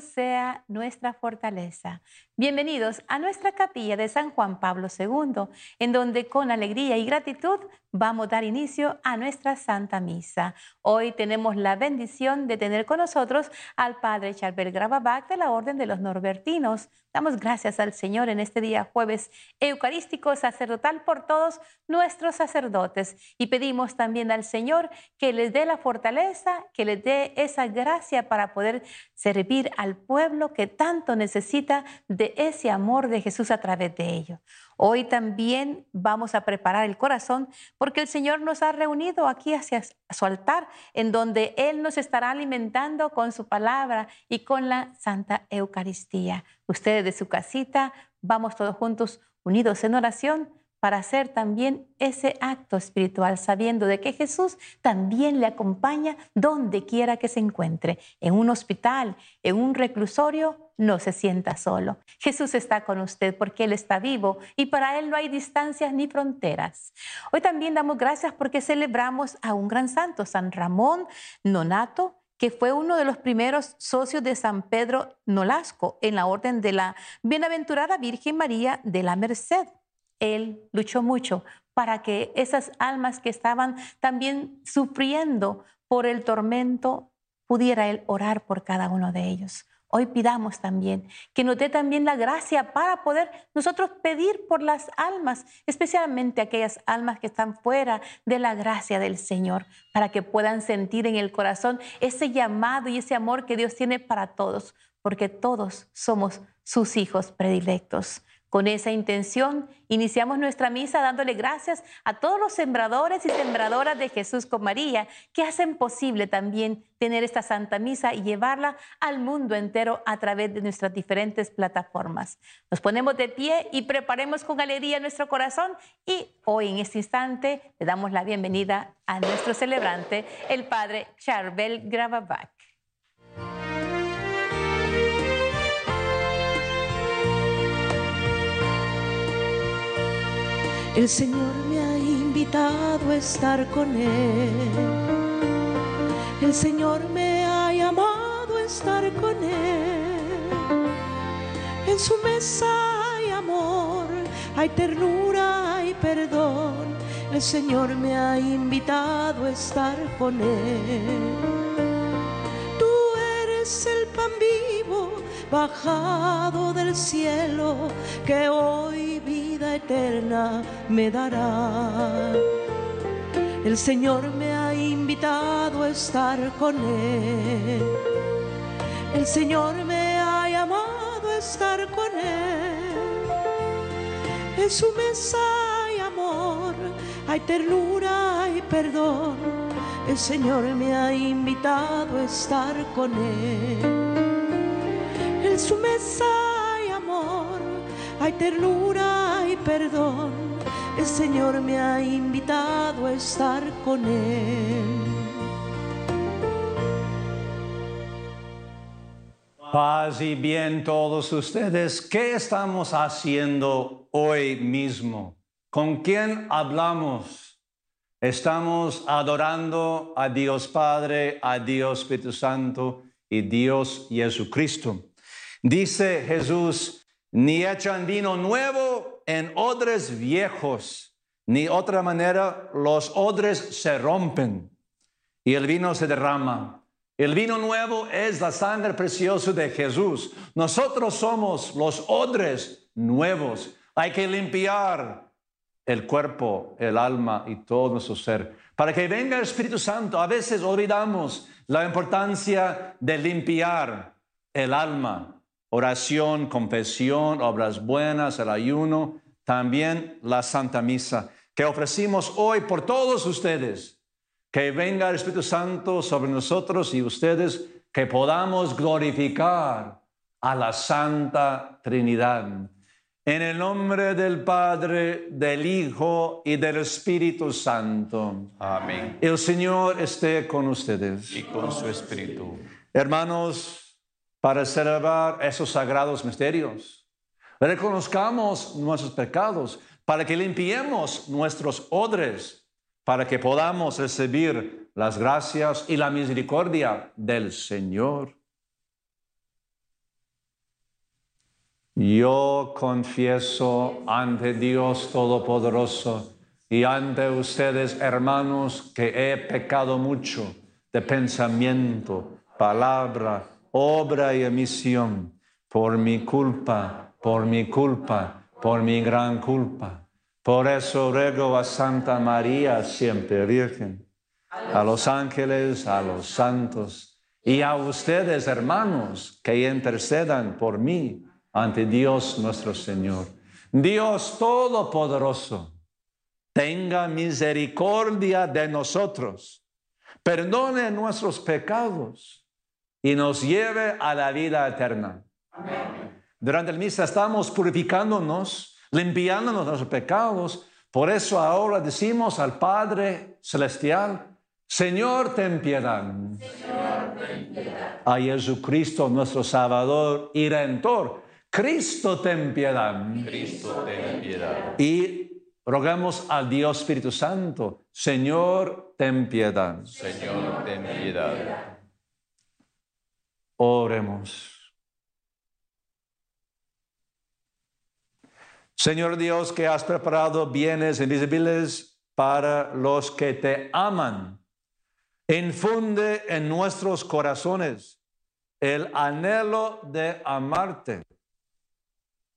Sea nuestra fortaleza. Bienvenidos a nuestra capilla de San Juan Pablo II, en donde con alegría y gratitud vamos a dar inicio a nuestra Santa Misa. Hoy tenemos la bendición de tener con nosotros al Padre Charbel Gravabac de la Orden de los Norbertinos. Damos gracias al Señor en este día jueves eucarístico sacerdotal por todos nuestros sacerdotes y pedimos también al Señor que les dé la fortaleza, que les dé esa gracia para poder servir al pueblo que tanto necesita de ese amor de Jesús a través de ellos. Hoy también vamos a preparar el corazón porque el Señor nos ha reunido aquí hacia su altar, en donde Él nos estará alimentando con su palabra y con la Santa Eucaristía. Ustedes de su casita, vamos todos juntos unidos en oración para hacer también ese acto espiritual, sabiendo de que Jesús también le acompaña donde quiera que se encuentre, en un hospital, en un reclusorio, no se sienta solo. Jesús está con usted porque Él está vivo y para Él no hay distancias ni fronteras. Hoy también damos gracias porque celebramos a un gran santo, San Ramón Nonato, que fue uno de los primeros socios de San Pedro Nolasco en la orden de la Bienaventurada Virgen María de la Merced. Él luchó mucho para que esas almas que estaban también sufriendo por el tormento, pudiera Él orar por cada uno de ellos. Hoy pidamos también que nos dé también la gracia para poder nosotros pedir por las almas, especialmente aquellas almas que están fuera de la gracia del Señor, para que puedan sentir en el corazón ese llamado y ese amor que Dios tiene para todos, porque todos somos sus hijos predilectos. Con esa intención, iniciamos nuestra misa dándole gracias a todos los sembradores y sembradoras de Jesús con María que hacen posible también tener esta Santa Misa y llevarla al mundo entero a través de nuestras diferentes plataformas. Nos ponemos de pie y preparemos con alegría nuestro corazón y hoy en este instante le damos la bienvenida a nuestro celebrante, el Padre Charbel Gravabac. El Señor me ha invitado a estar con Él. El Señor me ha llamado a estar con Él. En su mesa hay amor, hay ternura, hay perdón. El Señor me ha invitado a estar con Él. Tú eres el pan vivo bajado del cielo que hoy vida eterna me dará. El Señor me ha invitado a estar con Él. El Señor me ha llamado a estar con Él. En su mesa hay amor, hay ternura, hay perdón. El Señor me ha invitado a estar con Él. En su mesa hay amor, hay ternura, y perdón. El Señor me ha invitado a estar con Él. Paz y bien todos ustedes. ¿Qué estamos haciendo hoy mismo? ¿Con quién hablamos? Estamos adorando a Dios Padre, a Dios Espíritu Santo y Dios Jesucristo. Dice Jesús, ni echan vino nuevo en odres viejos, ni otra manera los odres se rompen y el vino se derrama. El vino nuevo es la sangre preciosa de Jesús. Nosotros somos los odres nuevos. Hay que limpiar el cuerpo, el alma y todo nuestro ser. Para que venga el Espíritu Santo, a veces olvidamos la importancia de limpiar el alma, oración, confesión, obras buenas, el ayuno, también la Santa Misa, que ofrecimos hoy por todos ustedes. Que venga el Espíritu Santo sobre nosotros y ustedes, que podamos glorificar a la Santa Trinidad. En el nombre del Padre, del Hijo y del Espíritu Santo. Amén. El Señor esté con ustedes. Y con su Espíritu. Hermanos, para celebrar esos sagrados misterios. Reconozcamos nuestros pecados para que limpiemos nuestros odres, para que podamos recibir las gracias y la misericordia del Señor. Yo confieso ante Dios Todopoderoso y ante ustedes, hermanos, que he pecado mucho de pensamiento, palabra, obra y emisión, por mi culpa, por mi culpa, por mi gran culpa. Por eso ruego a Santa María, siempre Virgen, a los ángeles, a los santos y a ustedes, hermanos, que intercedan por mí ante Dios nuestro Señor. Dios Todopoderoso, tenga misericordia de nosotros, perdone nuestros pecados y nos lleve a la vida eterna. Durante el misa estamos purificándonos, limpiándonos de nuestros pecados. Por eso ahora decimos al Padre Celestial, Señor, ten piedad. Señor, ten piedad. A Jesucristo, nuestro Salvador y Redentor, Cristo, ten piedad. Cristo, ten piedad. Y rogamos al Dios Espíritu Santo, Señor, ten piedad. Señor, ten piedad. Oremos. Señor Dios, que has preparado bienes invisibles para los que te aman, infunde en nuestros corazones el anhelo de amarte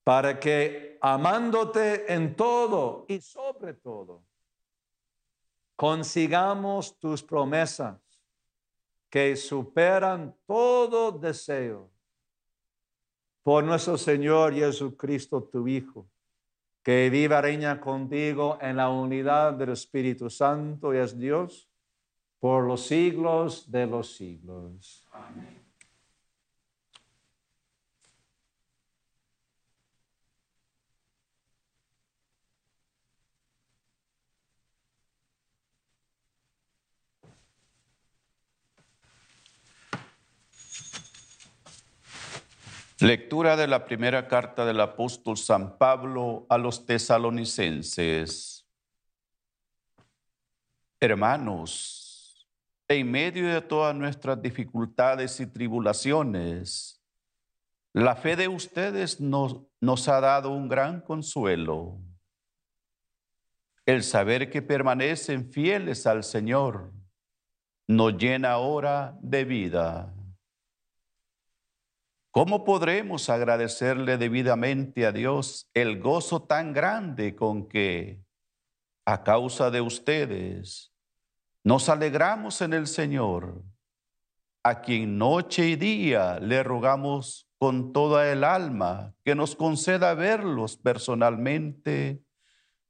para que amándote en todo y sobre todo, consigamos tus promesas que superan todo deseo. Por nuestro Señor Jesucristo, tu Hijo, que viva reina contigo en la unidad del Espíritu Santo y es Dios por los siglos de los siglos. Amén. Lectura de la primera carta del apóstol San Pablo a los tesalonicenses. Hermanos, en medio de todas nuestras dificultades y tribulaciones, la fe de ustedes nos, ha dado un gran consuelo. El saber que permanecen fieles al Señor nos llena ahora de vida. ¿Cómo podremos agradecerle debidamente a Dios el gozo tan grande con que, a causa de ustedes, nos alegramos en el Señor, a quien noche y día le rogamos con toda el alma que nos conceda verlos personalmente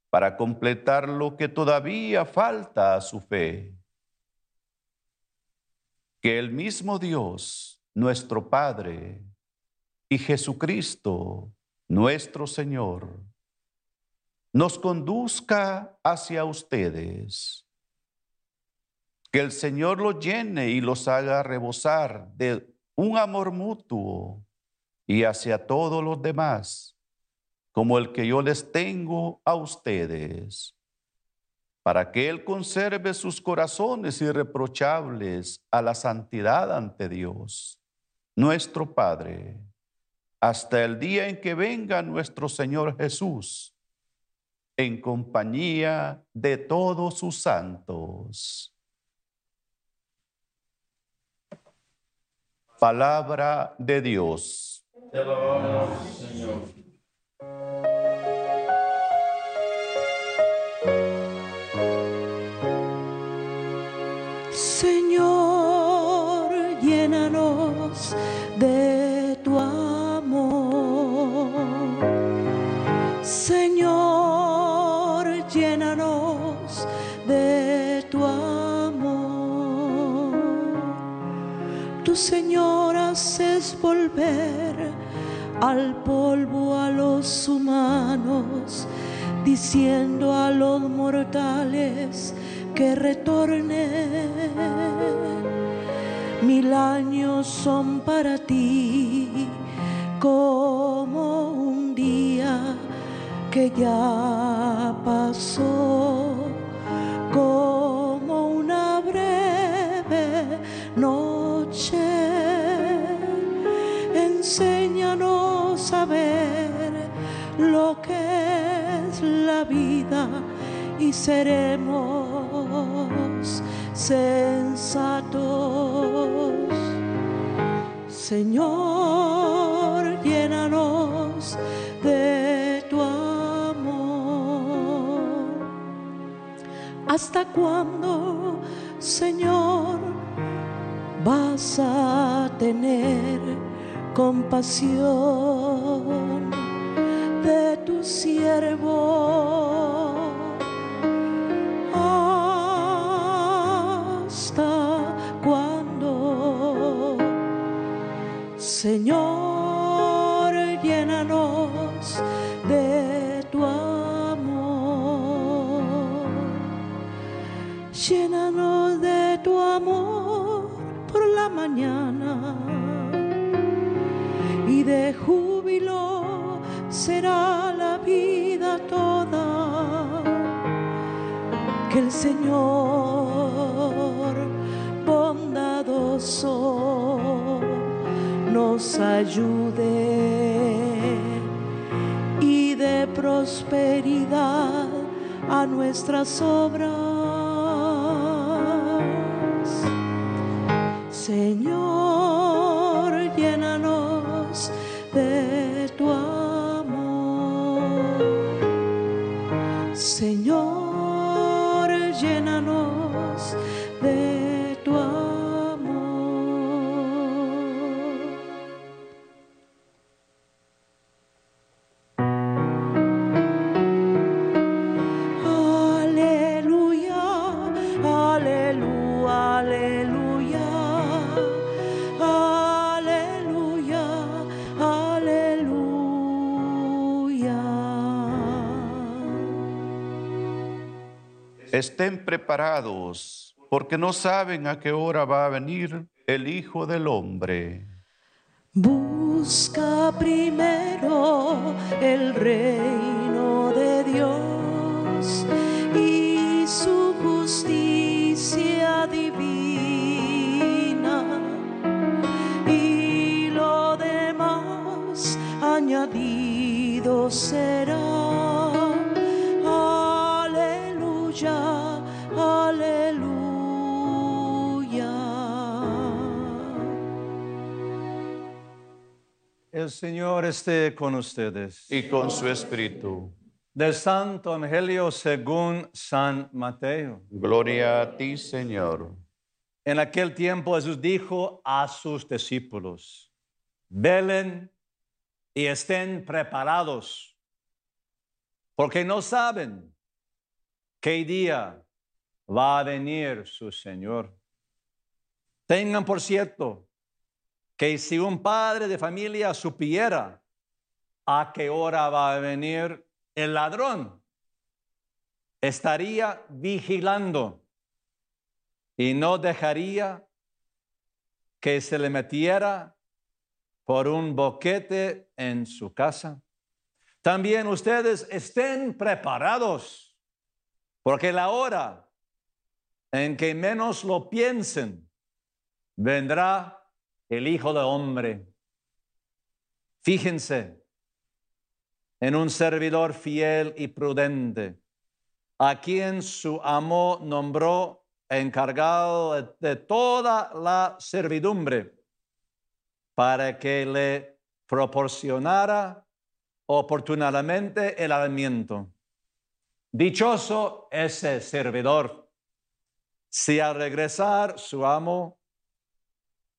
para completar lo que todavía falta a su fe? Que el mismo Dios, nuestro Padre, y Jesucristo, nuestro Señor, nos conduzca hacia ustedes. Que el Señor los llene y los haga rebosar de un amor mutuo y hacia todos los demás, como el que yo les tengo a ustedes, para que Él conserve sus corazones irreprochables a la santidad ante Dios, nuestro Padre hasta el día en que venga nuestro Señor Jesús en compañía de todos sus santos. Palabra de Dios. Te Señor. Señor, haces volver al polvo a los humanos, diciendo a los mortales que retornen. Mil años son para ti como un día que ya pasó, enséñanos saber lo que es la vida y seremos sensatos. Señor, llénanos de tu amor. ¿Hasta cuándo, Señor, vas a tener compasión de tu siervo? ¿Hasta cuándo? Señor, llénanos de tu amor. Llénanos de tu amor por la mañana de júbilo será la vida toda. Que el Señor bondadoso nos ayude y de prosperidad a nuestras obras. Señor, llénanos porque no saben a qué hora va a venir el Hijo del Hombre. Busca primero el reino de Dios y su justicia divina y lo demás añadido será. El Señor esté con ustedes. Y con su espíritu. Del Santo Evangelio según San Mateo. Gloria a ti, Señor. En aquel tiempo Jesús dijo a sus discípulos, velen y estén preparados, porque no saben qué día va a venir su Señor. Tengan por cierto que si un padre de familia supiera a qué hora va a venir el ladrón, estaría vigilando y no dejaría que se le metiera por un boquete en su casa. También ustedes estén preparados, porque la hora en que menos lo piensen, vendrá el Hijo de Hombre. Fíjense en un servidor fiel y prudente, a quien su amo nombró encargado de, toda la servidumbre, para que le proporcionara oportunamente el alimento. Dichoso ese servidor, si al regresar su amo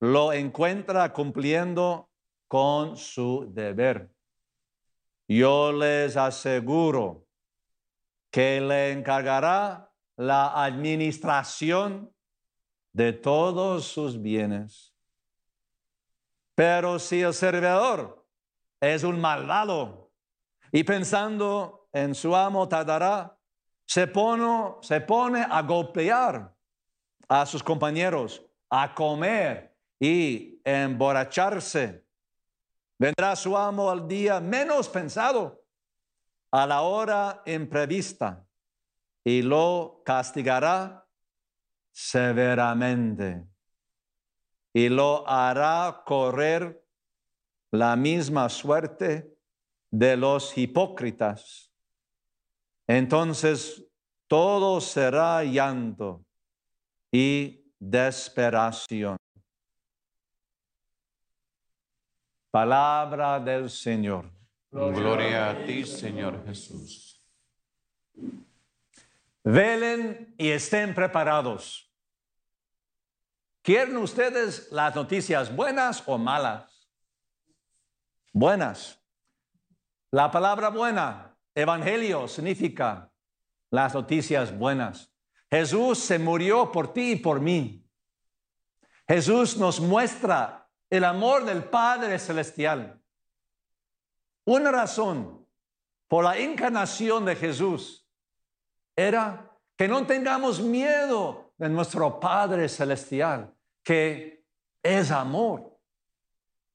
lo encuentra cumpliendo con su deber. Yo les aseguro que le encargará la administración de todos sus bienes. Pero si el servidor es un malvado y pensando en su amo tardará, se se pone a golpear a sus compañeros, a comer y emborracharse. Vendrá su amo al día menos pensado, a la hora imprevista, y lo castigará severamente y lo hará correr la misma suerte de los hipócritas. Entonces todo será llanto y desesperación. Palabra del Señor. Gloria a ti, Señor Jesús. Velen y estén preparados. ¿Quieren ustedes las noticias buenas o malas? Buenas. La palabra buena, evangelio, significa las noticias buenas. Jesús se murió por ti y por mí. Jesús nos muestra el amor del Padre Celestial. Una razón por la encarnación de Jesús era que no tengamos miedo de nuestro Padre Celestial, que es amor.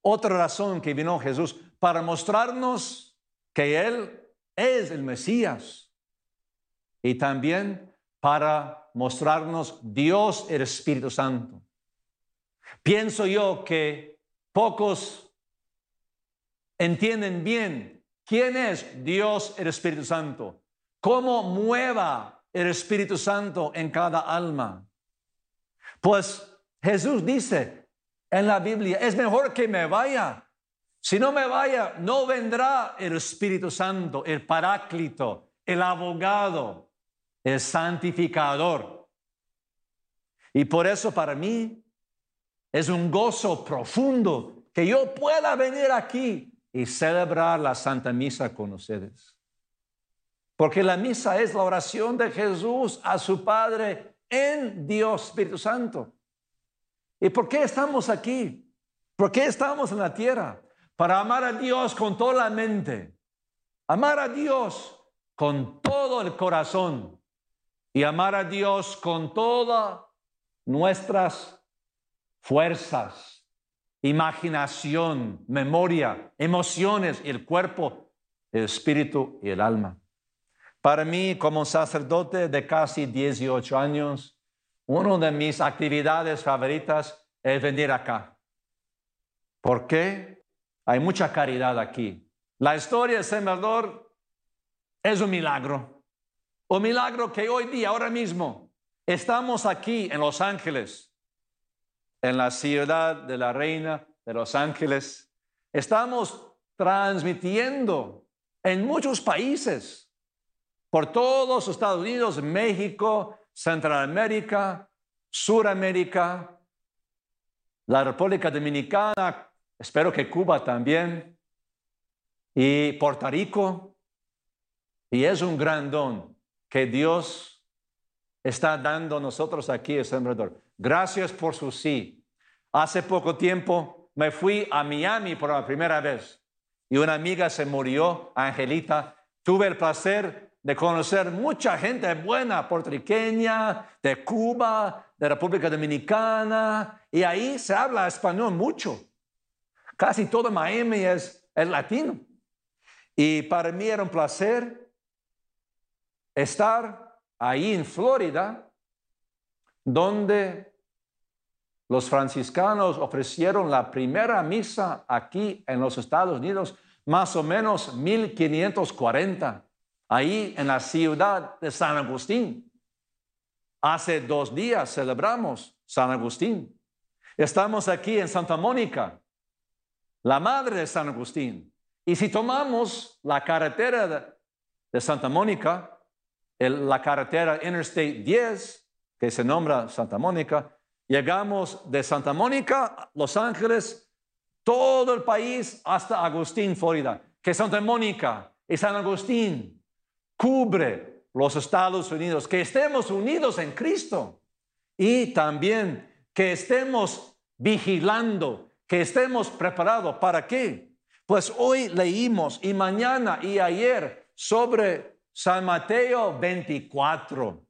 Otra razón que vino Jesús para mostrarnos que Él es el Mesías y también para mostrarnos Dios el Espíritu Santo. Pienso yo que pocos entienden bien quién es Dios el Espíritu Santo, cómo mueva el Espíritu Santo en cada alma. Pues Jesús dice en la Biblia, es mejor que me vaya. Si no me vaya, no vendrá el Espíritu Santo, el Paráclito, el abogado, el santificador. Y por eso para mí es un gozo profundo que yo pueda venir aquí y celebrar la Santa Misa con ustedes. Porque la misa es la oración de Jesús a su Padre en Dios Espíritu Santo. ¿Y por qué estamos aquí? ¿Por qué estamos en la tierra? Para amar a Dios con toda la mente, amar a Dios con todo el corazón y amar a Dios con todas nuestras fuerzas, imaginación, memoria, emociones, el cuerpo, el espíritu y el alma. Para mí, como sacerdote de casi 18 años, una de mis actividades favoritas es venir acá. ¿Por qué? Hay mucha caridad aquí. La historia de Salvador es un milagro. Un milagro que hoy día, ahora mismo, estamos aquí en Los Ángeles, en la ciudad de la Reina de Los Ángeles. Estamos transmitiendo en muchos países por todos los Estados Unidos, México, Centroamérica, Suramérica, la República Dominicana, espero que Cuba también, y Puerto Rico. Y es un gran don que Dios está dando nosotros aquí en Sembrador. Gracias por su sí. Hace poco tiempo me fui a Miami por la primera vez y una amiga se murió, Angelita. Tuve el placer de conocer mucha gente buena, puertorriqueña, de Cuba, de República Dominicana, y ahí se habla español mucho. Casi todo Miami es, es latino. Y para mí era un placer estar ahí en Florida, donde los franciscanos ofrecieron la primera misa aquí en los Estados Unidos, más o menos 1540 ahí en la ciudad de San Agustín. Hace dos días celebramos San Agustín. Estamos aquí en Santa Mónica, la madre de San Agustín. Y si tomamos la carretera de, Santa Mónica, la carretera Interstate 10, que se nombra Santa Mónica, llegamos de Santa Mónica, Los Ángeles, todo el país hasta Agustín, Florida, que Santa Mónica y San Agustín cubre los Estados Unidos, que estemos unidos en Cristo y también que estemos vigilando, que estemos preparados. ¿Para qué? Pues hoy leímos y mañana y ayer sobre San Mateo 24.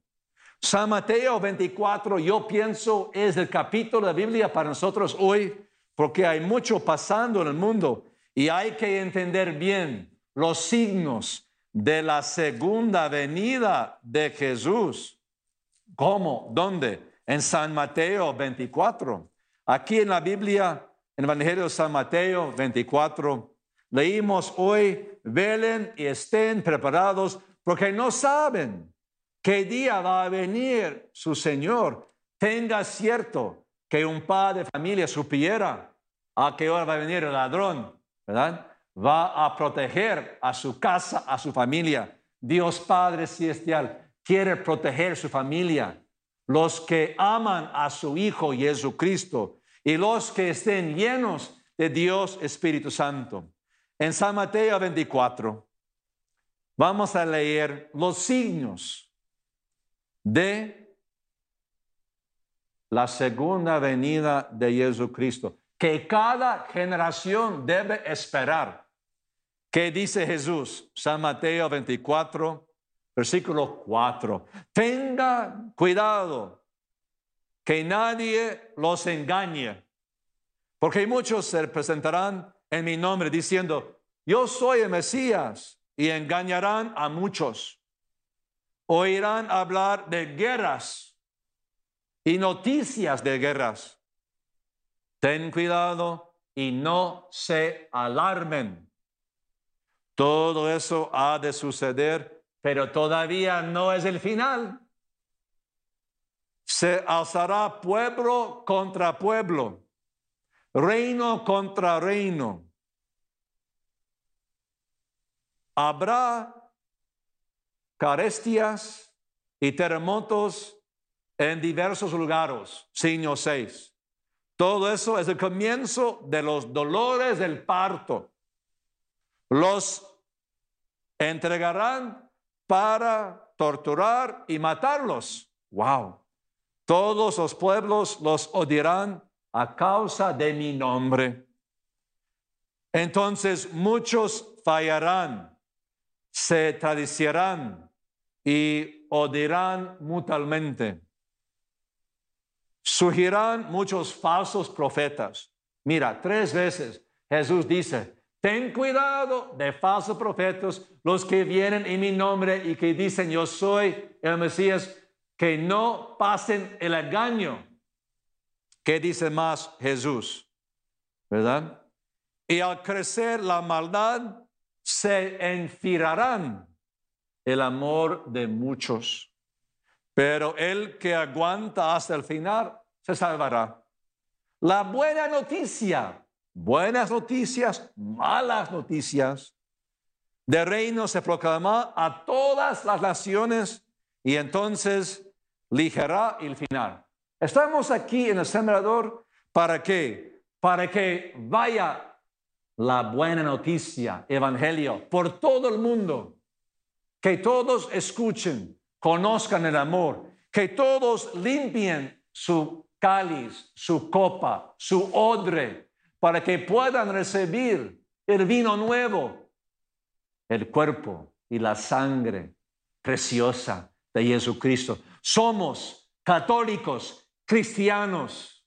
San Mateo 24, yo pienso, es el capítulo de la Biblia para nosotros hoy, porque hay mucho pasando en el mundo y hay que entender bien los signos de la segunda venida de Jesús. ¿Cómo? ¿Dónde? En San Mateo 24. Aquí en la Biblia en el Evangelio de San Mateo 24. Leímos hoy, velen y estén preparados porque no saben qué día va a venir su Señor. Tenga cierto que un padre de familia supiera a qué hora va a venir el ladrón, ¿verdad? Va a proteger a su casa, a su familia. Dios Padre Celestial quiere proteger su familia. Los que aman a su Hijo Jesucristo y los que estén llenos de Dios Espíritu Santo. En San Mateo 24 vamos a leer los signos de la segunda venida de Jesucristo, que cada generación debe esperar. ¿Qué dice Jesús? San Mateo 24, versículo 4. Tenga cuidado que nadie los engañe, porque muchos se presentarán en mi nombre diciendo, yo soy el Mesías, y engañarán a muchos. Oirán hablar de guerras y noticias de guerras. Ten cuidado y no se alarmen. Todo eso ha de suceder, pero todavía no es el final. Se alzará pueblo contra pueblo, reino contra reino habrá carestias y terremotos en diversos lugares. Signo 6. Todo eso es el comienzo de los dolores del parto. Los entregarán para torturar y matarlos. Wow. Todos los pueblos los odiarán a causa de mi nombre. Entonces muchos fallarán se tradiciarán y odiarán mutuamente. Surgirán muchos falsos profetas. Mira, tres veces Jesús dice, ten cuidado de falsos profetas, los que vienen en mi nombre y que dicen yo soy el Mesías, que no pasen el engaño. ¿Qué dice más Jesús? ¿Verdad? Y al crecer la maldad, se enfriarán el amor de muchos, pero el que aguanta hasta el final se salvará. La buena noticia, buenas noticias, malas noticias, de reino se proclama a todas las naciones y entonces ligerá el final. Estamos aquí en el sembrador para qué? Para que vaya la buena noticia, evangelio, por todo el mundo. Que todos escuchen, conozcan el amor, que todos limpien su cáliz, su copa, su odre, para que puedan recibir el vino nuevo, el cuerpo y la sangre preciosa de Jesucristo. Somos católicos, cristianos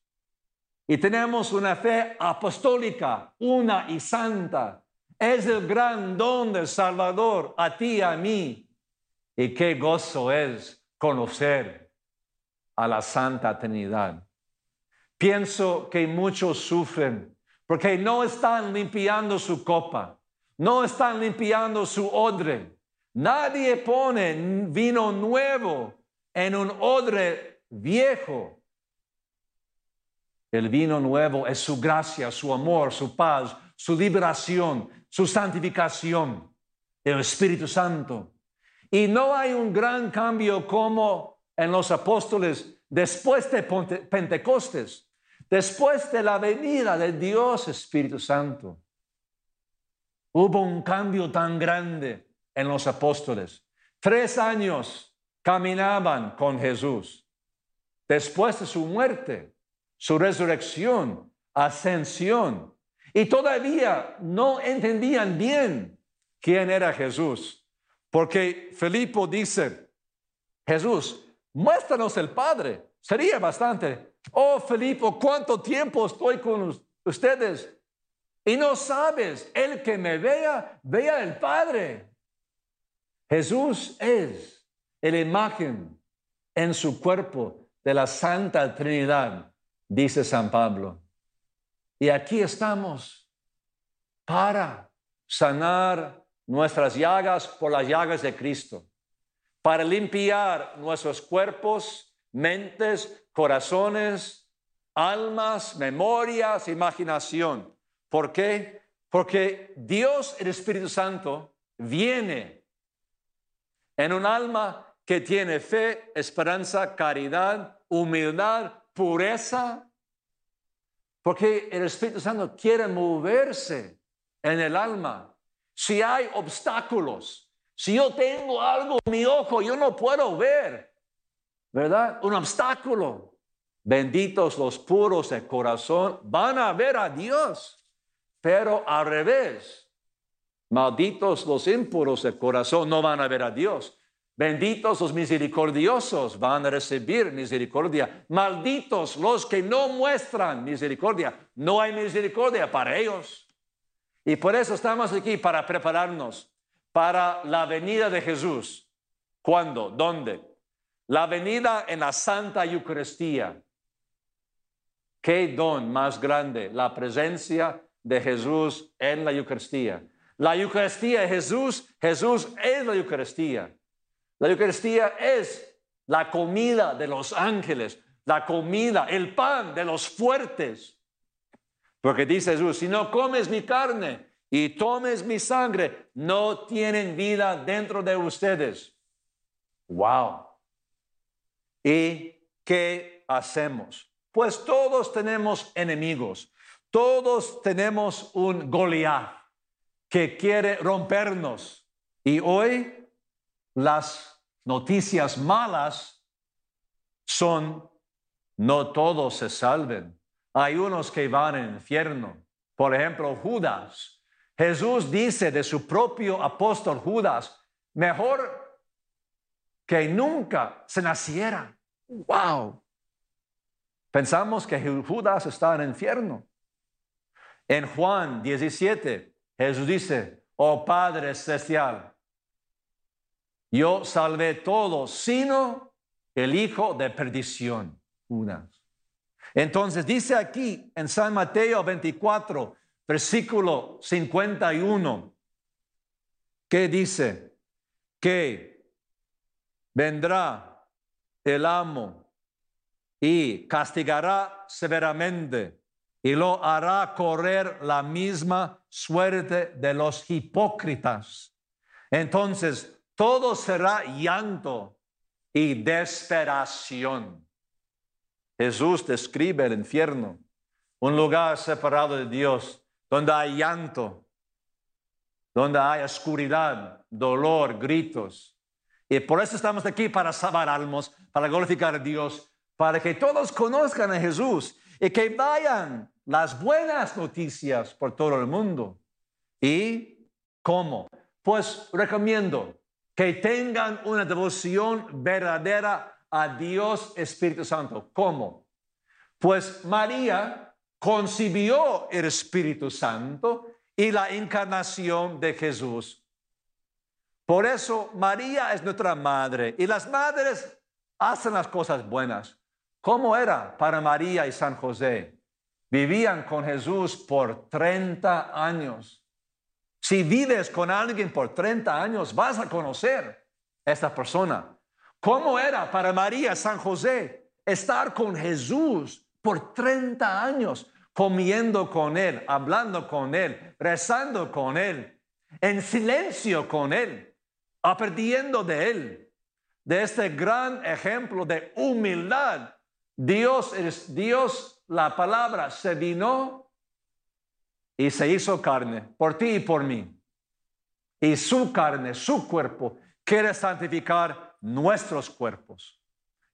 y tenemos una fe apostólica, una y santa. Es el gran don del Salvador a ti y a mí. Y qué gozo es conocer a la Santa Trinidad. Pienso que muchos sufren porque no están limpiando su copa, no están limpiando su odre. Nadie pone vino nuevo en un odre viejo el vino nuevo es su gracia, su amor, su paz, su liberación, su santificación, el Espíritu Santo. Y no hay un gran cambio como en los apóstoles después de Pentecostes, después de la venida de Dios Espíritu Santo. Hubo un cambio tan grande en los apóstoles. Tres años caminaban con Jesús. Después de su muerte, su resurrección, ascensión. Y todavía no entendían bien quién era Jesús. Porque Felipe dice, Jesús, muéstranos el Padre. Sería bastante. Oh, Felipe, ¿cuánto tiempo estoy con ustedes? Y no sabes, el que me vea, vea el Padre. Jesús es la imagen en su cuerpo de la Santa Trinidad dice San Pablo. Y aquí estamos para sanar nuestras llagas por las llagas de Cristo, para limpiar nuestros cuerpos, mentes, corazones, almas, memorias, imaginación. ¿Por qué? Porque Dios, el Espíritu Santo, viene en un alma que tiene fe, esperanza, caridad, humildad, pureza, porque el Espíritu Santo quiere moverse en el alma. Si hay obstáculos, si yo tengo algo en mi ojo, yo no puedo ver, ¿verdad? Un obstáculo. Benditos los puros de corazón van a ver a Dios, pero al revés. Malditos los impuros de corazón no van a ver a Dios. Benditos los misericordiosos van a recibir misericordia. Malditos los que no muestran misericordia. No hay misericordia para ellos. Y por eso estamos aquí para prepararnos para la venida de Jesús. ¿Cuándo? ¿Dónde? La venida en la Santa Eucaristía. ¿Qué don más grande? La presencia de Jesús en la Eucaristía. La Eucaristía es Jesús, Jesús es la Eucaristía. La Eucaristía es la comida de los ángeles, la comida, el pan de los fuertes. Porque dice Jesús, si no comes mi carne y tomes mi sangre, no tienen vida dentro de ustedes. Wow. ¿Y qué hacemos? Pues todos tenemos enemigos, todos tenemos un Goliat que quiere rompernos. Y hoy las noticias malas son no todos se salven. Hay unos que van al infierno. Por ejemplo, Judas. Jesús dice de su propio apóstol Judas, mejor que nunca se naciera. Wow. Pensamos que Judas está en infierno. En Juan 17, Jesús dice, oh Padre Celestial, yo salvé todo, sino el hijo de perdición. Entonces dice aquí en San Mateo 24, versículo 51, que dice que vendrá el amo y castigará severamente y lo hará correr la misma suerte de los hipócritas. Entonces, todo será llanto y desesperación. Jesús describe el infierno, un lugar separado de Dios, donde hay llanto, donde hay oscuridad, dolor, gritos. Y por eso estamos aquí para salvar almas, para glorificar a Dios, para que todos conozcan a Jesús y que vayan las buenas noticias por todo el mundo. ¿Y cómo? Pues recomiendo que tengan una devoción verdadera a Dios Espíritu Santo. ¿Cómo? Pues María concibió el Espíritu Santo y la encarnación de Jesús. Por eso María es nuestra madre y las madres hacen las cosas buenas. ¿Cómo era para María y San José? Vivían con Jesús por 30 años. Si vives con alguien por 30 años, vas a conocer a esta persona. ¿Cómo era para María San José estar con Jesús por 30 años, comiendo con Él, hablando con Él, rezando con Él, en silencio con Él, aprendiendo de Él? De este gran ejemplo de humildad. Dios Dios, la palabra se vino y se hizo carne por ti y por mí. Y su carne, su cuerpo, quiere santificar nuestros cuerpos.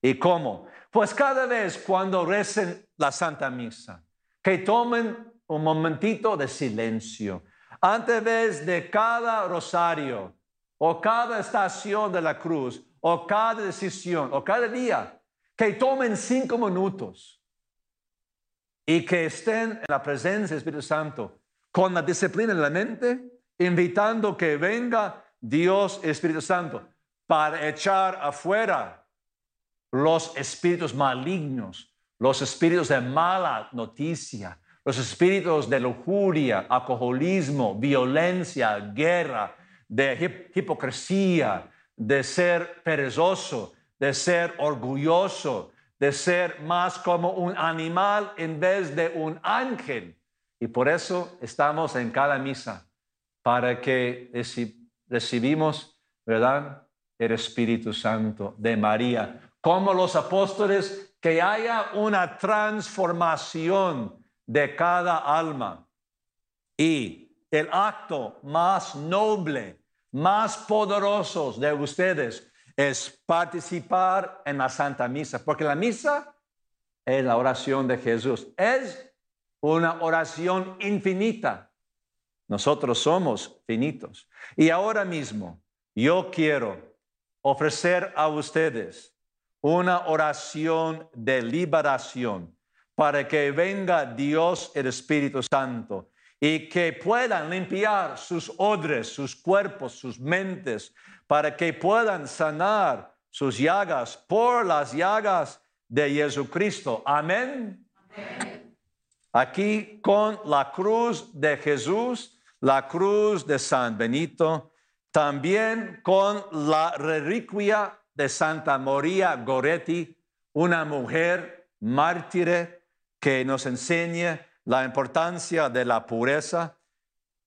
¿Y cómo? Pues cada vez cuando recen la Santa Misa, que tomen un momentito de silencio antes de cada rosario o cada estación de la cruz o cada decisión o cada día, que tomen cinco minutos y que estén en la presencia del Espíritu Santo con la disciplina en la mente, invitando que venga Dios Espíritu Santo para echar afuera los espíritus malignos, los espíritus de mala noticia, los espíritus de lujuria, alcoholismo, violencia, guerra, de hip- hipocresía, de ser perezoso, de ser orgulloso, de ser más como un animal en vez de un ángel. Y por eso estamos en cada misa, para que reci- recibimos, ¿verdad? El Espíritu Santo de María. Como los apóstoles, que haya una transformación de cada alma. Y el acto más noble, más poderoso de ustedes es participar en la Santa Misa, porque la misa es la oración de Jesús. Es una oración infinita. Nosotros somos finitos. Y ahora mismo yo quiero ofrecer a ustedes una oración de liberación para que venga Dios el Espíritu Santo y que puedan limpiar sus odres, sus cuerpos, sus mentes, para que puedan sanar sus llagas por las llagas de Jesucristo. Amén. Aquí con la cruz de Jesús, la cruz de San Benito, también con la reliquia de Santa María Goretti, una mujer mártire que nos enseña la importancia de la pureza.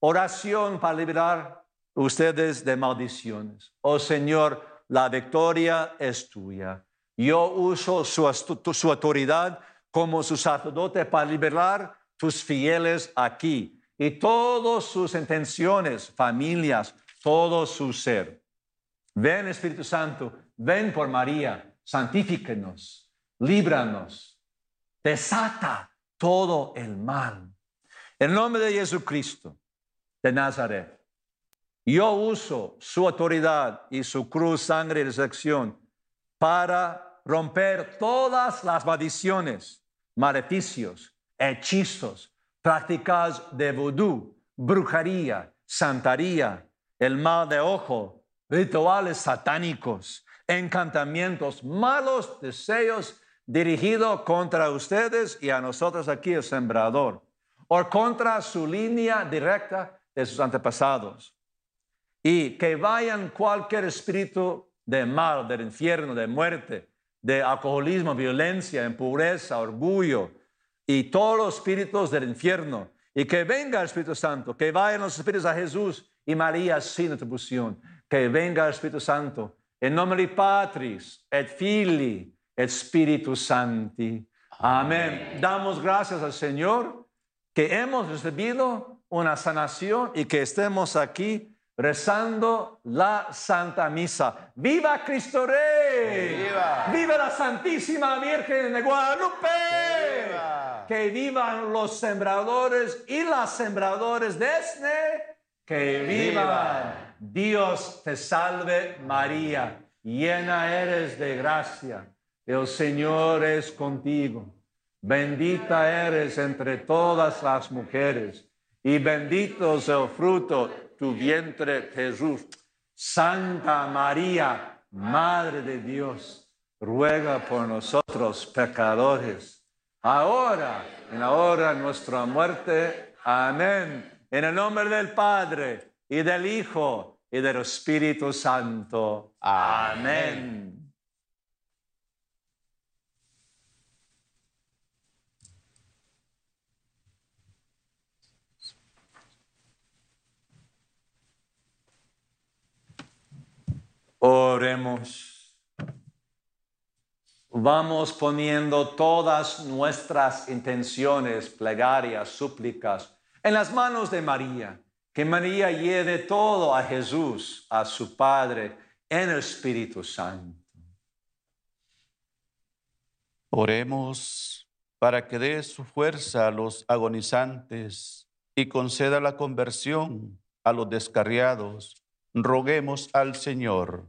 Oración para liberar ustedes de maldiciones. Oh Señor, la victoria es tuya. Yo uso su, su autoridad como su sacerdote para liberar tus fieles aquí y todas sus intenciones, familias, todo su ser. Ven Espíritu Santo, ven por María, santifíquenos, líbranos, desata todo el mal. En nombre de Jesucristo de Nazaret, yo uso su autoridad y su cruz, sangre y resurrección para romper todas las maldiciones, maleficios, hechizos, prácticas de vudú, brujería, santería, el mal de ojo, rituales satánicos, encantamientos, malos deseos dirigidos contra ustedes y a nosotros aquí el sembrador, o contra su línea directa de sus antepasados y que vayan cualquier espíritu de mal, del infierno, de muerte, de alcoholismo, violencia, impureza, orgullo y todos los espíritus del infierno. Y que venga el Espíritu Santo, que vayan los espíritus a Jesús y María sin atribución. Que venga el Espíritu Santo. En nombre de Patris, et Filii, et Spiritus Santi. Amén. Damos gracias al Señor que hemos recibido una sanación y que estemos aquí rezando la Santa Misa. ¡Viva Cristo Rey! ¡Viva! ¡Viva la Santísima Virgen de Guadalupe! ¡Viva! Que vivan los sembradores y las sembradoras de este. Que vivan. ¡Viva! Dios te salve María, llena eres de gracia. El Señor es contigo. Bendita eres entre todas las mujeres y bendito es el fruto tu vientre Jesús. Santa María, Madre de Dios, ruega por nosotros pecadores, ahora en la hora de nuestra muerte. Amén. En el nombre del Padre y del Hijo y del Espíritu Santo. Amén. Oremos. Vamos poniendo todas nuestras intenciones, plegarias, súplicas en las manos de María. Que María lleve todo a Jesús, a su Padre, en el Espíritu Santo. Oremos para que dé su fuerza a los agonizantes y conceda la conversión a los descarriados. Roguemos al Señor.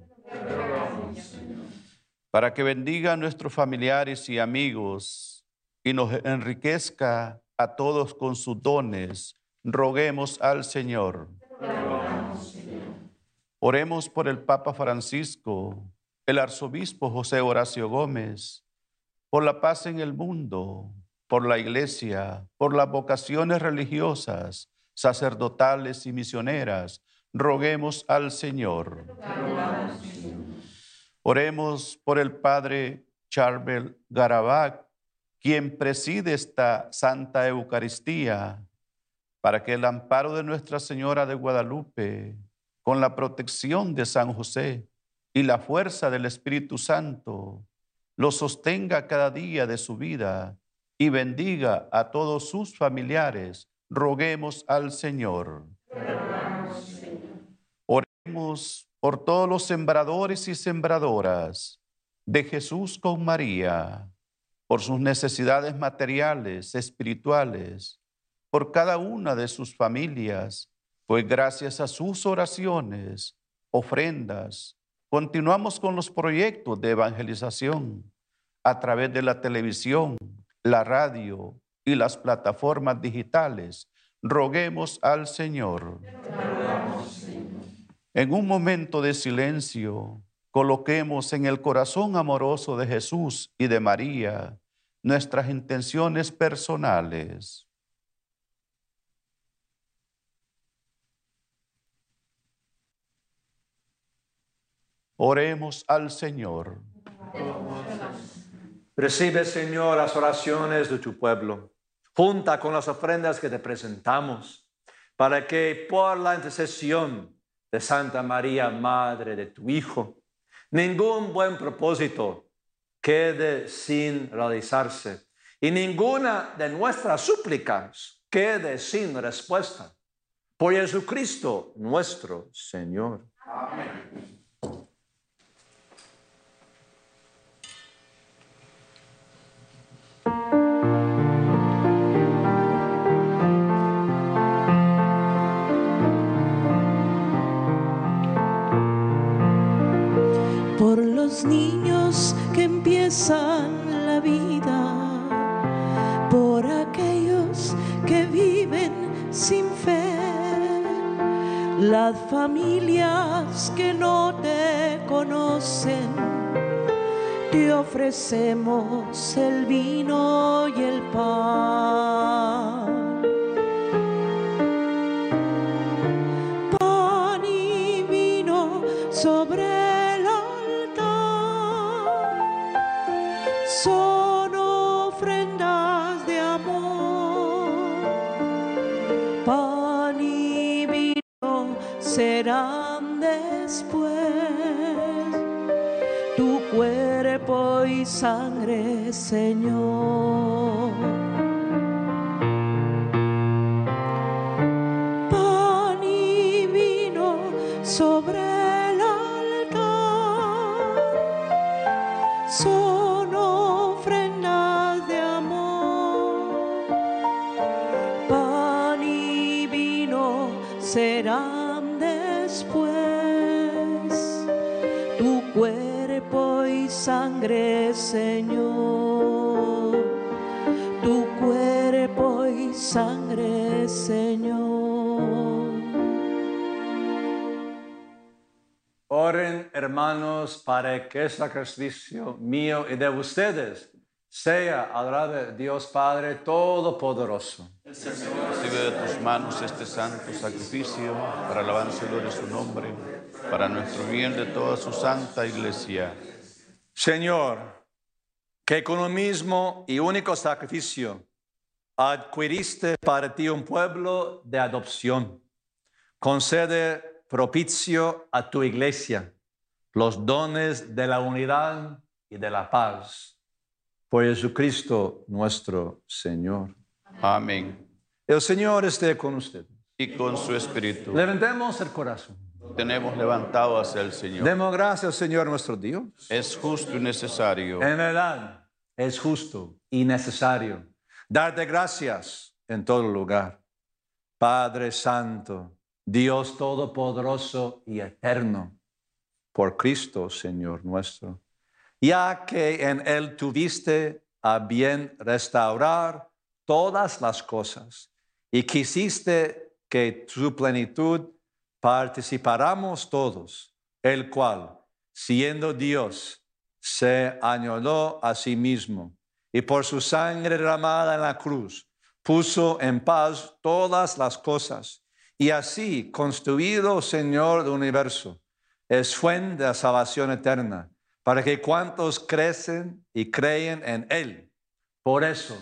Para que bendiga a nuestros familiares y amigos y nos enriquezca a todos con sus dones. Roguemos al Señor. Oremos por el Papa Francisco, el arzobispo José Horacio Gómez, por la paz en el mundo, por la iglesia, por las vocaciones religiosas, sacerdotales y misioneras, roguemos al Señor. Oremos por el Padre Charbel Garabac, quien preside esta Santa Eucaristía, para que el amparo de Nuestra Señora de Guadalupe, con la protección de San José y la fuerza del Espíritu Santo, lo sostenga cada día de su vida y bendiga a todos sus familiares. Roguemos al Señor. Por todos los sembradores y sembradoras de Jesús con María, por sus necesidades materiales, espirituales, por cada una de sus familias, pues gracias a sus oraciones, ofrendas, continuamos con los proyectos de evangelización a través de la televisión, la radio y las plataformas digitales. Roguemos al Señor. En un momento de silencio, coloquemos en el corazón amoroso de Jesús y de María nuestras intenciones personales. Oremos al Señor. Recibe, Señor, las oraciones de tu pueblo, junta con las ofrendas que te presentamos, para que por la intercesión de Santa María, Madre de tu Hijo, ningún buen propósito quede sin realizarse y ninguna de nuestras súplicas quede sin respuesta. Por Jesucristo nuestro Señor. Amén. Niños que empiezan la vida, por aquellos que viven sin fe, las familias que no te conocen, te ofrecemos el vino y el. Pan y sangre, Señor. Pan y vino sobre el altar son ofrendas de amor. Pan y vino serán sangre, Señor, tu cuerpo y sangre, Señor. Oren, hermanos, para que el sacrificio mío y de ustedes sea adorado Dios Padre Todopoderoso. Recibe de tus manos este santo sacrificio para alabanza y gloria de su nombre, para nuestro bien de toda su santa iglesia Señor, que con un mismo y único sacrificio adquiriste para ti un pueblo de adopción, concede propicio a tu iglesia los dones de la unidad y de la paz. Por Jesucristo nuestro Señor. Amén. El Señor esté con ustedes. Y con su espíritu. Levantemos el corazón tenemos levantado hacia el Señor. Demos gracias, Señor nuestro Dios. Es justo y necesario. En verdad, es justo y necesario darte gracias en todo lugar. Padre Santo, Dios Todopoderoso y Eterno, por Cristo, Señor nuestro, ya que en Él tuviste a bien restaurar todas las cosas y quisiste que su plenitud participaremos todos, el cual, siendo Dios, se añadió a sí mismo y por su sangre derramada en la cruz, puso en paz todas las cosas. Y así, construido Señor del universo, es fuente de salvación eterna, para que cuantos crecen y creen en Él. Por eso,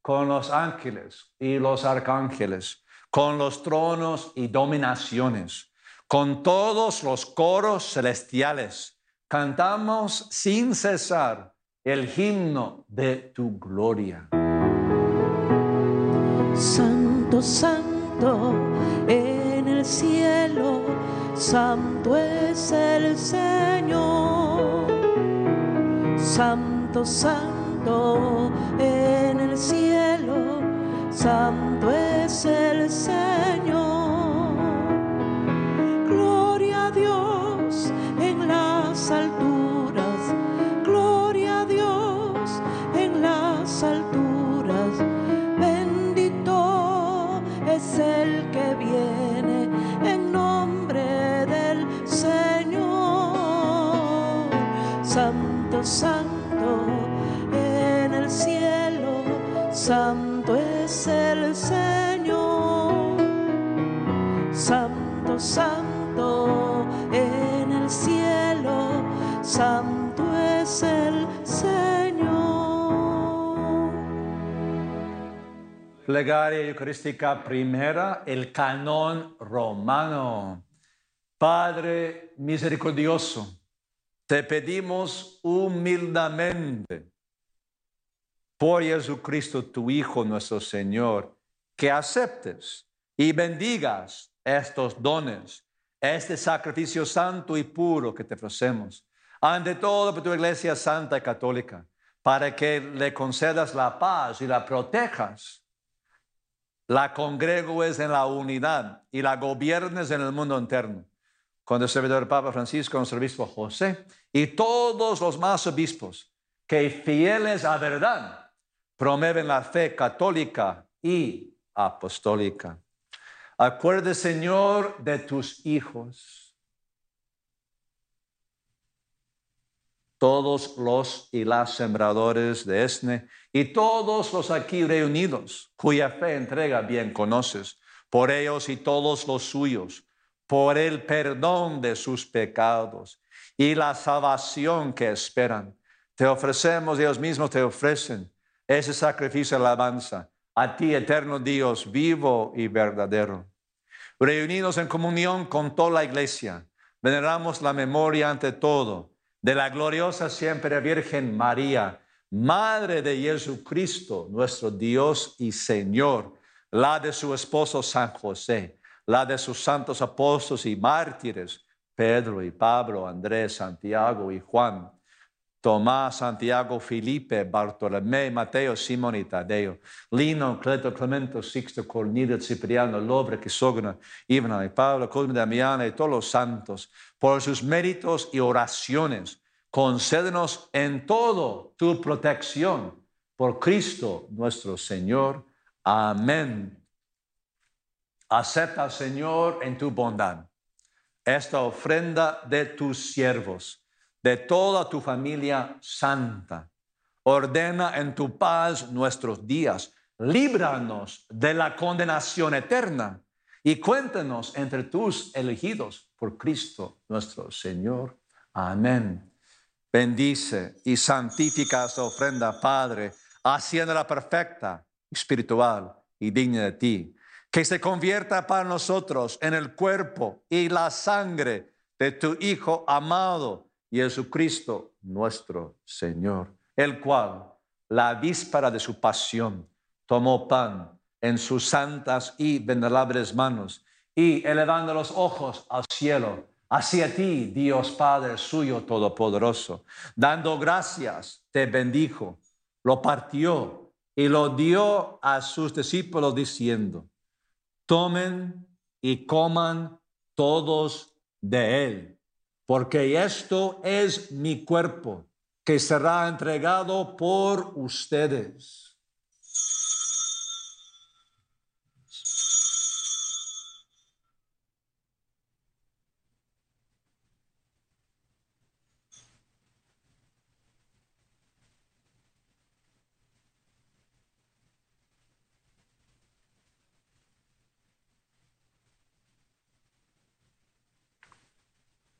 con los ángeles y los arcángeles, con los tronos y dominaciones, con todos los coros celestiales, cantamos sin cesar el himno de tu gloria. Santo, santo en el cielo, santo es el Señor. Santo, santo en el cielo, santo es el Señor. Plegaria Eucarística primera, el canon romano. Padre misericordioso, te pedimos humildemente por Jesucristo, tu Hijo, nuestro Señor, que aceptes y bendigas estos dones, este sacrificio santo y puro que te ofrecemos, ante todo por tu Iglesia Santa y Católica, para que le concedas la paz y la protejas la congregues en la unidad y la gobiernes en el mundo interno. Con el servidor Papa Francisco, nuestro obispo José y todos los más obispos que fieles a verdad promueven la fe católica y apostólica. Acuerde, Señor, de tus hijos, todos los y las sembradores de Esne y todos los aquí reunidos, cuya fe entrega bien conoces, por ellos y todos los suyos, por el perdón de sus pecados y la salvación que esperan. Te ofrecemos, Dios mismo te ofrecen ese sacrificio de alabanza a ti, eterno Dios, vivo y verdadero. Reunidos en comunión con toda la iglesia, veneramos la memoria ante todo de la gloriosa siempre Virgen María, Madre de Jesucristo, nuestro Dios y Señor, la de su esposo San José, la de sus santos apóstoles y mártires, Pedro y Pablo, Andrés, Santiago y Juan, Tomás, Santiago, Felipe, Bartolomé, Mateo, Simón y Tadeo, Lino, Cleto, Clemento, Sixto, Cornelio, Cipriano, Lobre, Quisogna, Ivana y Pablo, Cosme, Damiana y todos los santos, por sus méritos y oraciones, concédenos en todo tu protección por Cristo nuestro Señor. Amén. Acepta, Señor, en tu bondad esta ofrenda de tus siervos, de toda tu familia santa. Ordena en tu paz nuestros días. Líbranos de la condenación eterna y cuéntanos entre tus elegidos por Cristo nuestro Señor. Amén. Bendice y santifica esta ofrenda, Padre, haciéndola perfecta, espiritual y digna de ti. Que se convierta para nosotros en el cuerpo y la sangre de tu Hijo amado, Jesucristo nuestro Señor, el cual, la víspera de su pasión, tomó pan en sus santas y venerables manos y elevando los ojos al cielo, hacia ti, Dios Padre suyo todopoderoso, dando gracias, te bendijo, lo partió y lo dio a sus discípulos diciendo, tomen y coman todos de él, porque esto es mi cuerpo que será entregado por ustedes.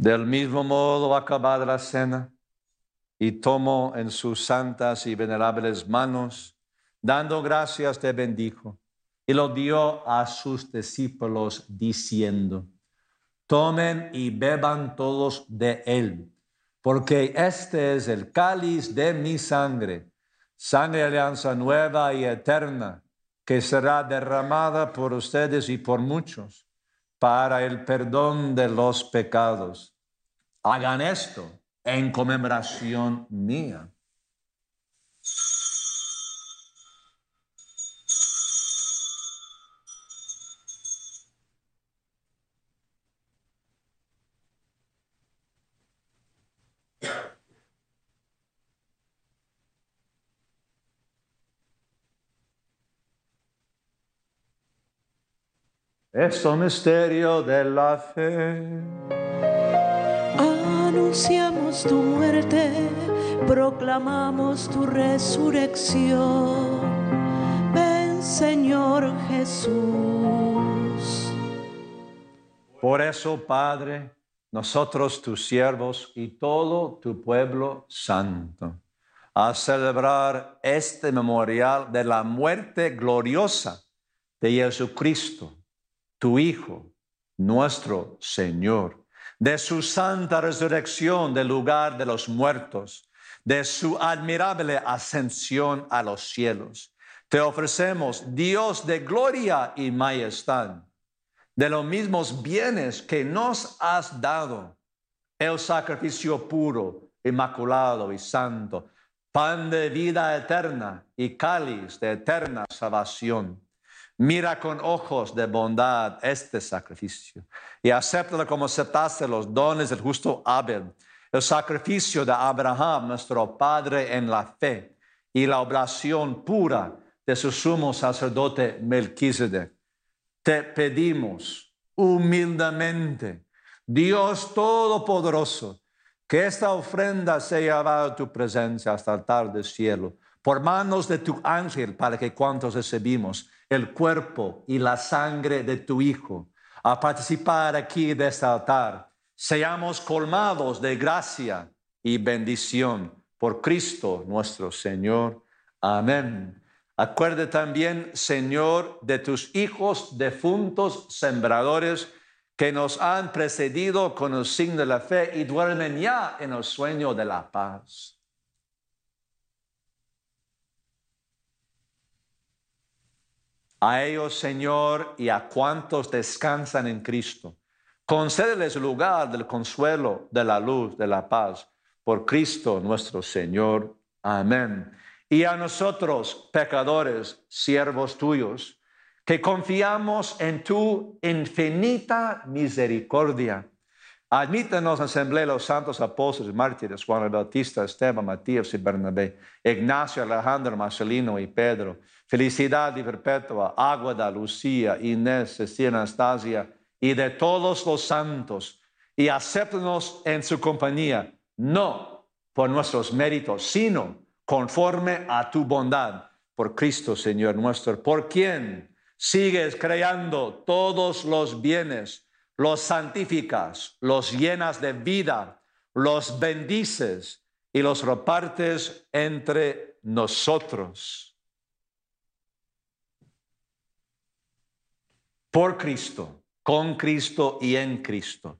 Del mismo modo, acabada la cena, y tomó en sus santas y venerables manos, dando gracias, te bendijo, y lo dio a sus discípulos, diciendo, tomen y beban todos de él, porque este es el cáliz de mi sangre, sangre alianza nueva y eterna, que será derramada por ustedes y por muchos para el perdón de los pecados. Hagan esto en conmemoración mía. Es un misterio de la fe. Anunciamos tu muerte, proclamamos tu resurrección. Ven Señor Jesús. Por eso, Padre, nosotros tus siervos y todo tu pueblo santo, a celebrar este memorial de la muerte gloriosa de Jesucristo tu Hijo, nuestro Señor, de su santa resurrección del lugar de los muertos, de su admirable ascensión a los cielos. Te ofrecemos, Dios de gloria y majestad, de los mismos bienes que nos has dado, el sacrificio puro, inmaculado y santo, pan de vida eterna y cáliz de eterna salvación Mira con ojos de bondad este sacrificio y acéptalo como aceptaste los dones del justo Abel, el sacrificio de Abraham, nuestro Padre en la fe, y la oblación pura de su sumo sacerdote Melquisedec. Te pedimos humildemente, Dios Todopoderoso, que esta ofrenda sea llevada a tu presencia hasta el altar del cielo, por manos de tu ángel, para que cuantos recibimos el cuerpo y la sangre de tu Hijo, a participar aquí de este altar, seamos colmados de gracia y bendición por Cristo nuestro Señor. Amén. Acuerde también, Señor, de tus hijos defuntos sembradores que nos han precedido con el signo de la fe y duermen ya en el sueño de la paz. A ellos, Señor, y a cuantos descansan en Cristo. Concédeles lugar del consuelo, de la luz, de la paz, por Cristo nuestro Señor. Amén. Y a nosotros, pecadores, siervos tuyos, que confiamos en tu infinita misericordia. Admítanos asamblea los santos apóstoles, mártires, Juan el Bautista, Esteban, Matías y Bernabé, Ignacio, Alejandro, Marcelino y Pedro Felicidad y perpetua, Águeda, Lucía, Inés, Cecilia, Anastasia y de todos los santos, y acéptenos en su compañía, no por nuestros méritos, sino conforme a tu bondad, por Cristo Señor nuestro, por quien sigues creando todos los bienes, los santificas, los llenas de vida, los bendices y los repartes entre nosotros por Cristo, con Cristo y en Cristo.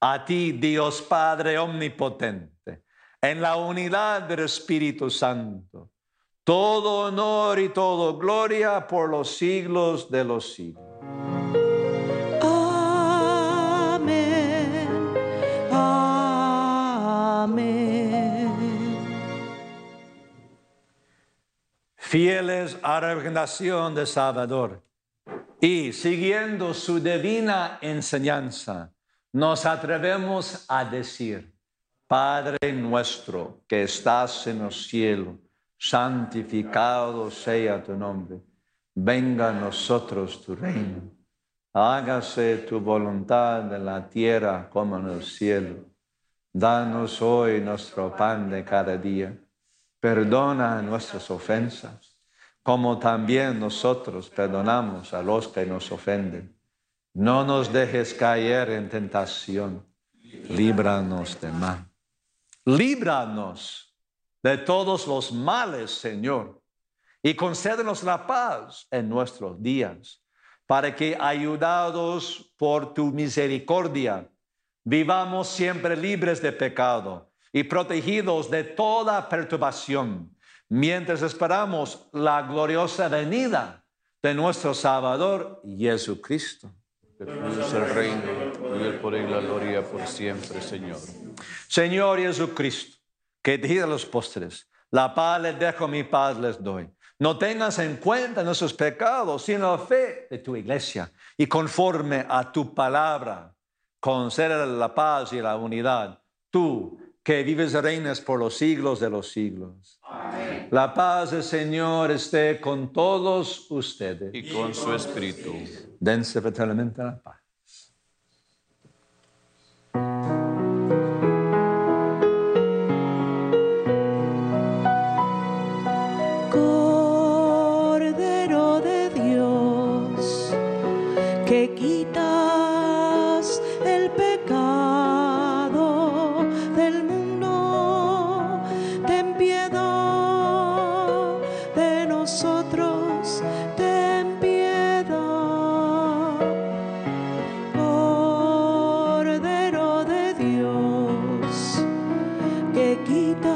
A ti, Dios Padre Omnipotente, en la unidad del Espíritu Santo, todo honor y todo gloria por los siglos de los siglos. Amén. Amén. Fieles a la regeneración de Salvador y siguiendo su divina enseñanza, nos atrevemos a decir, Padre nuestro que estás en los cielos, santificado sea tu nombre, venga a nosotros tu reino, hágase tu voluntad en la tierra como en el cielo. Danos hoy nuestro pan de cada día, perdona nuestras ofensas como también nosotros perdonamos a los que nos ofenden. No nos dejes caer en tentación líbranos de mal. Líbranos de todos los males, Señor, y concédenos la paz en nuestros días, para que, ayudados por tu misericordia, vivamos siempre libres de pecado y protegidos de toda perturbación, mientras esperamos la gloriosa venida de nuestro Salvador Jesucristo. El reino y el poder y la gloria por siempre, Señor. Señor Jesucristo, que dijiste a los postres, la paz les dejo, mi paz les doy. No tengas en cuenta nuestros pecados, sino la fe de tu iglesia. Y conforme a tu palabra, concede la paz y la unidad. Tú, que vives y reinas por los siglos de los siglos. La paz del Señor esté con todos ustedes. Y con su espíritu. Dense fraternalmente la paz. Que quitas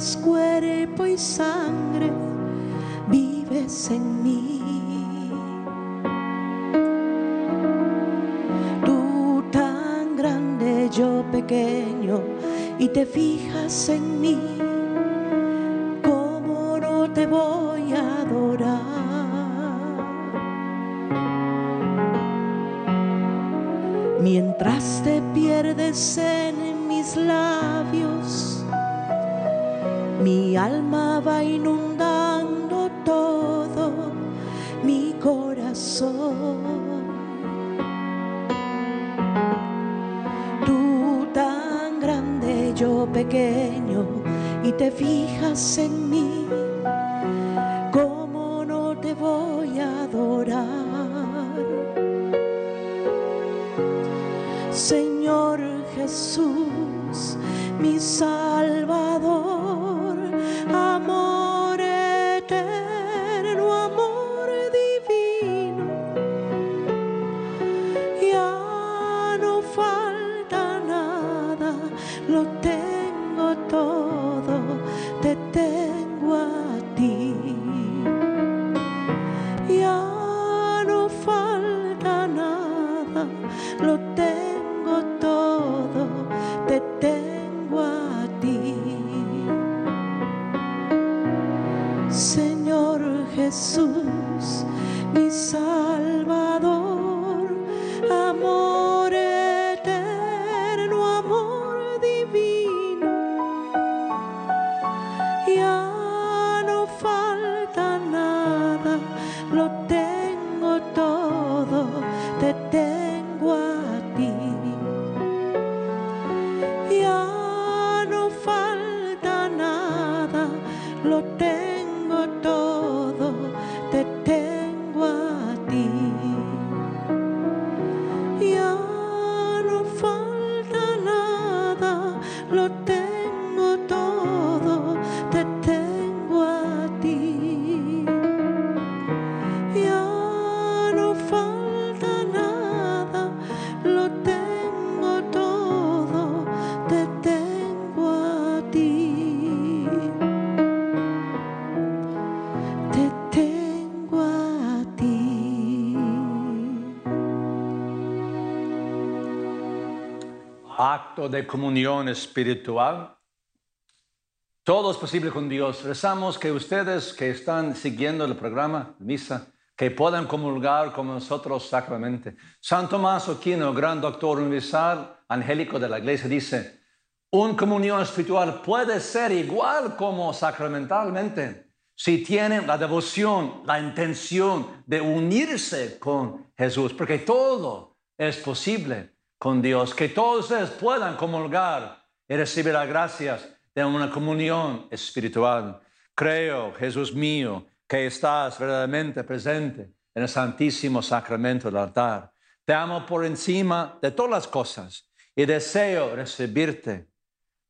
Cuerpo y sangre, vives en mí. Tú tan grande, yo pequeño, y te fijas en mí, fijas de comunión espiritual. Todo es posible con Dios. Rezamos que ustedes que están siguiendo el programa Misa, que puedan comulgar con nosotros sacramente. San Tomás Aquino, gran doctor universal, angélico de la iglesia, dice, una comunión espiritual puede ser igual como sacramentalmente si tienen la devoción, la intención de unirse con Jesús, porque todo es posible con Dios, que todos ustedes puedan comulgar y recibir las gracias de una comunión espiritual. Creo, Jesús mío, que estás verdaderamente presente en el Santísimo Sacramento del altar. Te amo por encima de todas las cosas y deseo recibirte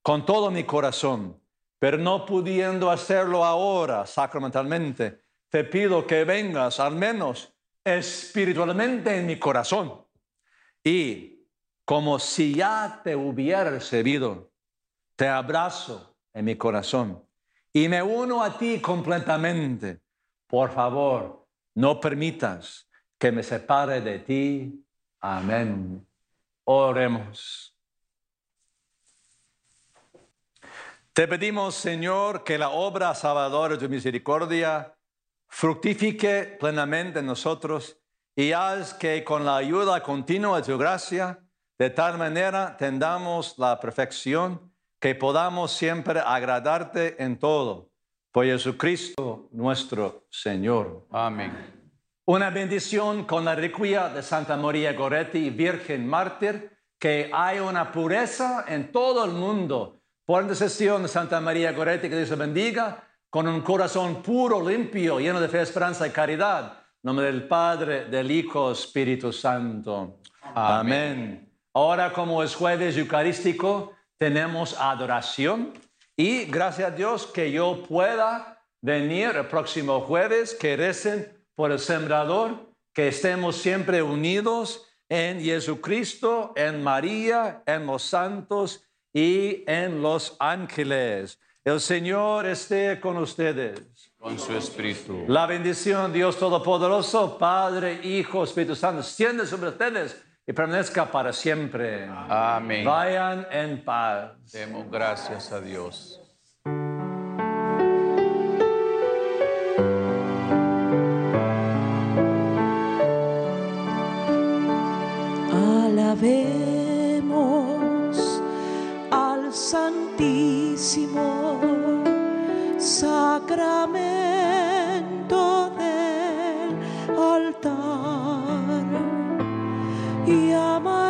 con todo mi corazón, pero no pudiendo hacerlo ahora sacramentalmente, te pido que vengas al menos espiritualmente en mi corazón y como si ya te hubiera recibido, te abrazo en mi corazón y me uno a ti completamente. Por favor, no permitas que me separe de ti. Amén. Oremos. Te pedimos, Señor, que la obra salvadora de tu misericordia fructifique plenamente en nosotros y haz que con la ayuda continua de tu gracia, de tal manera tendamos la perfección que podamos siempre agradarte en todo. Por Jesucristo nuestro Señor. Amén. Una bendición con la requia de Santa María Goretti, Virgen Mártir, que hay una pureza en todo el mundo. Por intercesión de Santa María Goretti, que Dios bendiga, con un corazón puro, limpio, lleno de fe, esperanza y caridad. En nombre del Padre, del Hijo, Espíritu Santo. Amén. Ahora, como es jueves eucarístico, tenemos adoración y gracias a Dios que yo pueda venir el próximo jueves, que recen por el sembrador, que estemos siempre unidos en Jesucristo, en María, en los santos y en los ángeles. El Señor esté con ustedes. Con su espíritu. La bendición Dios Todopoderoso, Padre, Hijo, Espíritu Santo, extiende sobre ustedes y permanezca para siempre. Amén. Vayan en paz. Demos gracias a Dios. Alabemos al Santísimo Sacramento y a María